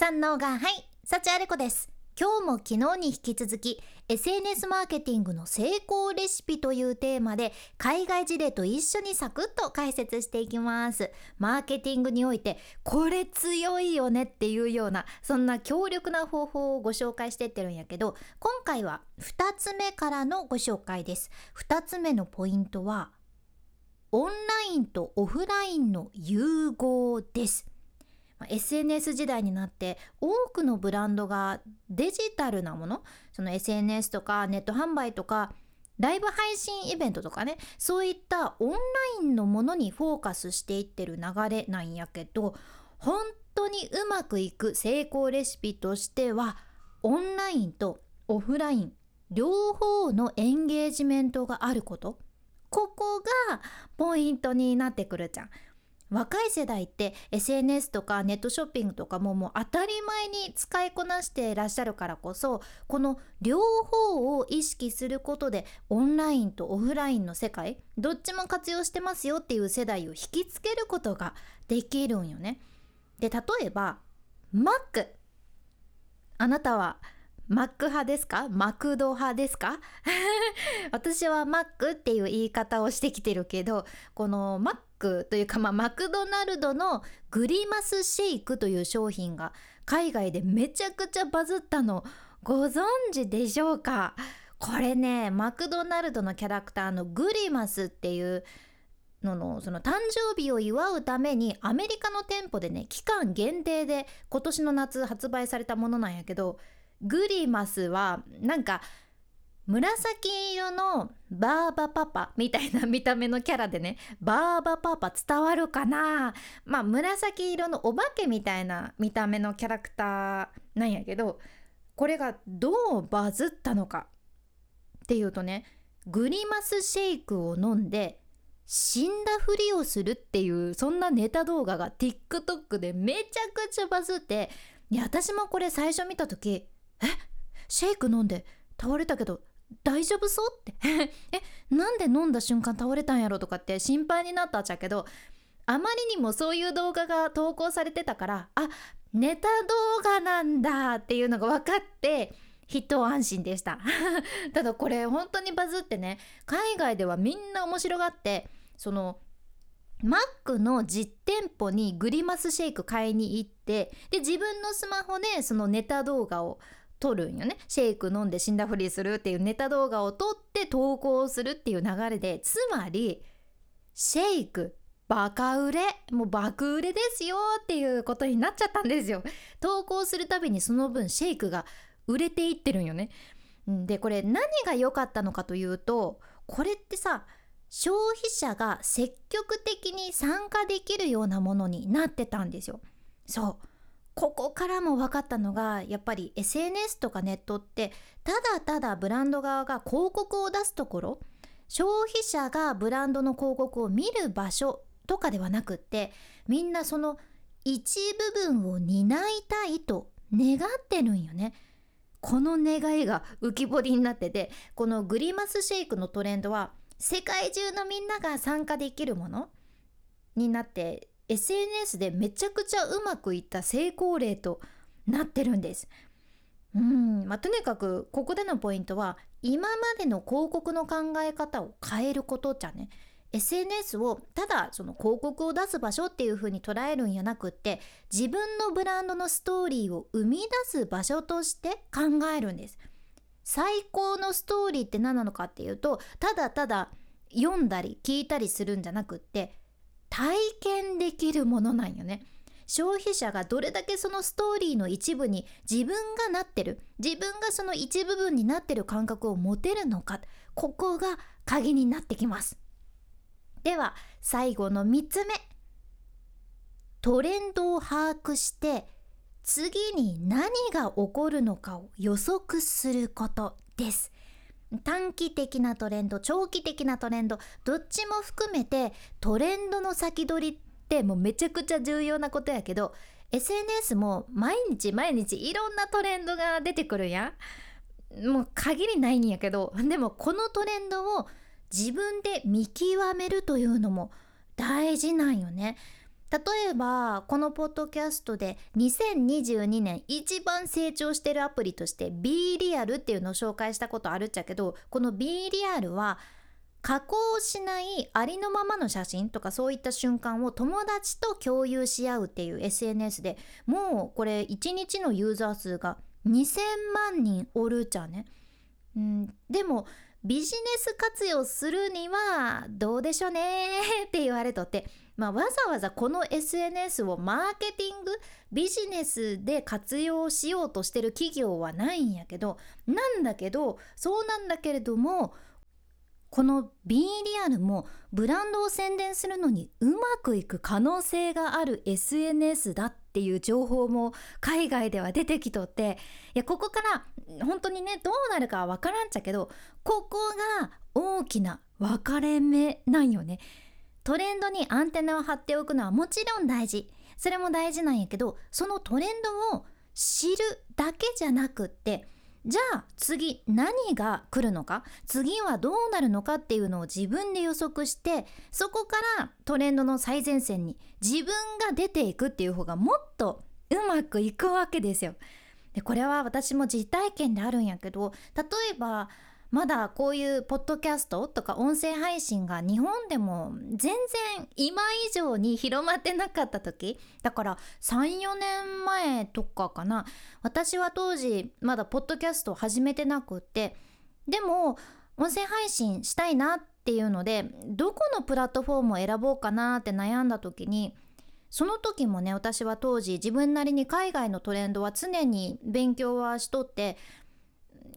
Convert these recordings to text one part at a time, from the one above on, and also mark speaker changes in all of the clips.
Speaker 1: 三能がはい幸あれ子です。今日も昨日に引き続き SNS マーケティングの成功レシピというテーマで海外事例と一緒にサクッと解説していきます。マーケティングにおいてこれ強いよねっていうようなそんな強力な方法をご紹介してってるんやけど今回は2つ目からのご紹介です。2つ目のポイントはオンラインとオフラインの融合です。SNS 時代になって多くのブランドがデジタルなものその SNS とかネット販売とかライブ配信イベントとかねそういったオンラインのものにフォーカスしていってる流れなんやけど本当にうまくいく成功レシピとしてはオンラインとオフライン両方のエンゲージメントがあることここがポイントになってくるじゃん。若い世代って SNS とかネットショッピングとかももう当たり前に使いこなしていらっしゃるからこそこの両方を意識することでオンラインとオフラインの世界どっちも活用してますよっていう世代を引きつけることができるんよね。で例えば Mac あなたはマック派ですか？マクド派ですか？私はマックっていう言い方をしてきてるけどこのマックというか、まあ、マクドナルドのグリマスシェイクという商品が海外でめちゃくちゃバズったのご存知でしょうか？これねマクドナルドのキャラクターのグリマスっていうののその誕生日を祝うためにアメリカの店舗でね期間限定で今年の夏発売されたものなんやけどグリマスはなんか紫色のバーバパパみたいな見た目のキャラでねバーバパパ伝わるかな？まあ紫色のお化けみたいな見た目のキャラクターなんやけどこれがどうバズったのかっていうとねグリマスシェイクを飲んで死んだふりをするっていうそんなネタ動画が TikTok でめちゃくちゃバズっていや私もこれ最初見た時え？シェイク飲んで倒れたけど大丈夫そうって。えなんで飲んだ瞬間倒れたんやろとかって心配になったっちゃけどあまりにもそういう動画が投稿されてたからあネタ動画なんだっていうのが分かって一安心でした。ただこれ本当にバズってね海外ではみんな面白がってそのマックの実店舗にグリマスシェイク買いに行ってで自分のスマホでそのネタ動画を撮るんよね。シェイク飲んで死んだふりするっていうネタ動画を撮って投稿するっていう流れでつまりシェイクバカ売れもう爆売れですよっていうことになっちゃったんですよ。投稿するたびにその分シェイクが売れていってるんよね。でこれ何が良かったのかというとこれってさ消費者が積極的に参加できるようなものになってたんですよ。そう。ここからも分かったのがやっぱり SNS とかネットってただただブランド側が広告を出すところ消費者がブランドの広告を見る場所とかではなくってみんなその一部分を担いたいと願ってるんよね。この願いが浮き彫りになっててこのグリマスシェイクのトレンドは世界中のみんなが参加できるものになって SNS でめちゃくちゃうまくいった成功例となってるんです。うん。まあ、とにかくここでのポイントは今までの広告の考え方を変えることじゃね。SNS をただその広告を出す場所っていう風に捉えるんやなくって自分のブランドのストーリーを生み出す場所として考えるんです。最高のストーリーって何なのかっていうとただただ読んだり聞いたりするんじゃなくって体験できるものなんよね。消費者がどれだけそのストーリーの一部に自分がなってる自分がその一部分になってる感覚を持てるのかここが鍵になってきます。では最後の3つ目。トレンドを把握して次に何が起こるのかを予測することです。短期的なトレンド長期的なトレンドどっちも含めてトレンドの先取りってもうめちゃくちゃ重要なことやけど SNS も毎日毎日いろんなトレンドが出てくるやん。もう限りないんやけどでもこのトレンドを自分で見極めるというのも大事なんよね。例えばこのポッドキャストで2022年一番成長してるアプリとして B リアルっていうのを紹介したことあるっちゃけどこの B リアルは加工しないありのままの写真とかそういった瞬間を友達と共有し合うっていう SNS でもうこれ1日のユーザー数が2000万人おるじゃね。うん、でもビジネス活用するにはどうでしょうねって言われとって、まあ、わざわざこの SNS をマーケティングビジネスで活用しようとしてる企業はないんやけどなんだけどそうなんだけれどもこの B リアルもブランドを宣伝するのにうまくいく可能性がある SNS だっていう情報も海外では出てきとっていやここから本当にねどうなるかは分からんちゃけどここが大きな分かれ目なんよね。トレンドにアンテナを張っておくのはもちろん大事それも大事なんやけどそのトレンドを知るだけじゃなくってじゃあ次何が来るのか次はどうなるのかっていうのを自分で予測してそこからトレンドの最前線に自分が出ていくっていう方がもっとうまくいくわけですよ。でこれは私も実体験であるんやけど例えばまだこういうポッドキャストとか音声配信が日本でも全然今以上に広まってなかった時だから34年前とかかな。私は当時まだポッドキャストを始めてなくって。でも音声配信したいなっていうのでどこのプラットフォームを選ぼうかなって悩んだ時にその時もね私は当時自分なりに海外のトレンドは常に勉強はしとって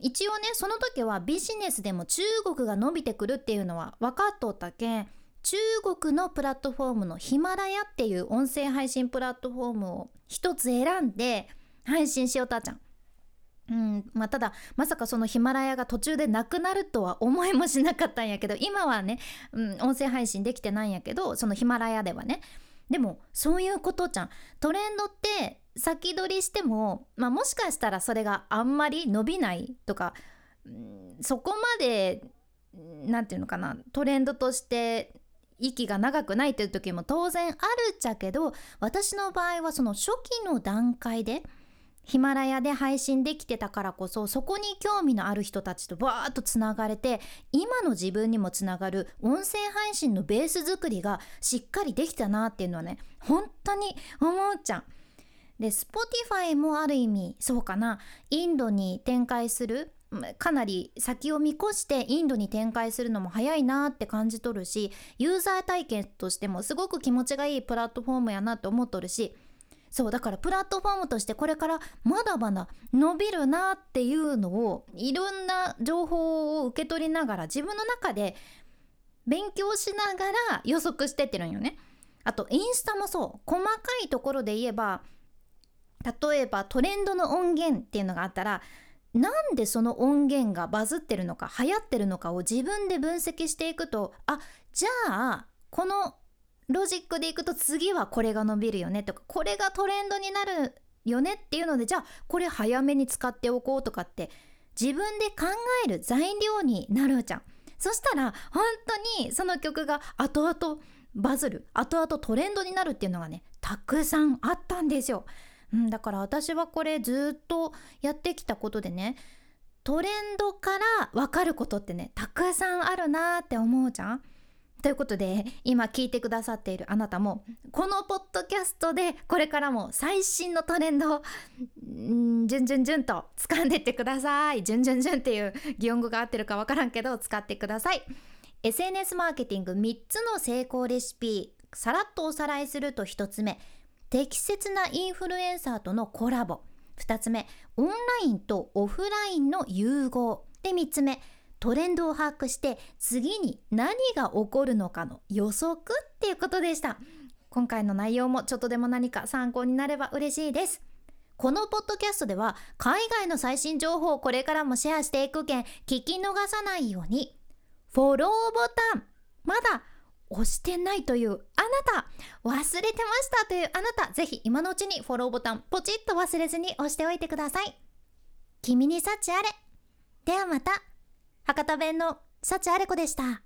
Speaker 1: 一応ねその時はビジネスでも中国が伸びてくるっていうのは分かっとったけん中国のプラットフォームのヒマラヤっていう音声配信プラットフォームを一つ選んで配信しようたちゃん。うんまあ、ただまさかそのヒマラヤが途中でなくなるとは思いもしなかったんやけど今はね、うん、音声配信できてないんやけどそのヒマラヤではねでもそういうことじゃんトレンドって先取りしても、まあ、もしかしたらそれがあんまり伸びないとか、そこまで何て言うのかなトレンドとして息が長くないという時も当然あるっちゃけど私の場合はその初期の段階でヒマラヤで配信できてたからこそそこに興味のある人たちとバーッとつながれて今の自分にもつながる音声配信のベース作りがしっかりできたなっていうのはね本当に思うちゃん。で Spotify もある意味そうかなインドに展開するかなり先を見越してインドに展開するのも早いなって感じとるしユーザー体験としてもすごく気持ちがいいプラットフォームやなって思っとるしそうだからプラットフォームとしてこれからまだまだ伸びるなっていうのをいろんな情報を受け取りながら自分の中で勉強しながら予測してってるんよね。あとインスタもそう細かいところで言えば例えばトレンドの音源っていうのがあったらなんでその音源がバズってるのか流行ってるのかを自分で分析していくとあじゃあこのロジックでいくと次はこれが伸びるよねとかこれがトレンドになるよねっていうのでじゃあこれ早めに使っておこうとかって自分で考える材料になるじゃん。そしたら本当にその曲が後々バズる後々トレンドになるっていうのがねたくさんあったんですよ。うん、だから私はこれずっとやってきたことでねトレンドから分かることってねたくさんあるなって思うじゃん。ということで今聞いてくださっているあなたもこのポッドキャストでこれからも最新のトレンドをんじゅんじゅんじゅんと掴んでってください。じゅんじゅんじゅんっていう擬音語が合ってるかわからんけど使ってください。SNS マーケティング3つの成功レシピさらっとおさらいすると1つ目適切なインフルエンサーとのコラボ。2つ目オンラインとオフラインの融合。で3つ目トレンドを把握して次に何が起こるのかの予測っていうことでした。今回の内容もちょっとでも何か参考になれば嬉しいです。このポッドキャストでは海外の最新情報をこれからもシェアしていくけん聞き逃さないように。フォローボタン。まだ押してないというあなた忘れてましたというあなたぜひ今のうちにフォローボタンポチッと忘れずに押しておいてください。君に幸あれ。ではまた。博多弁の幸あれ子でした。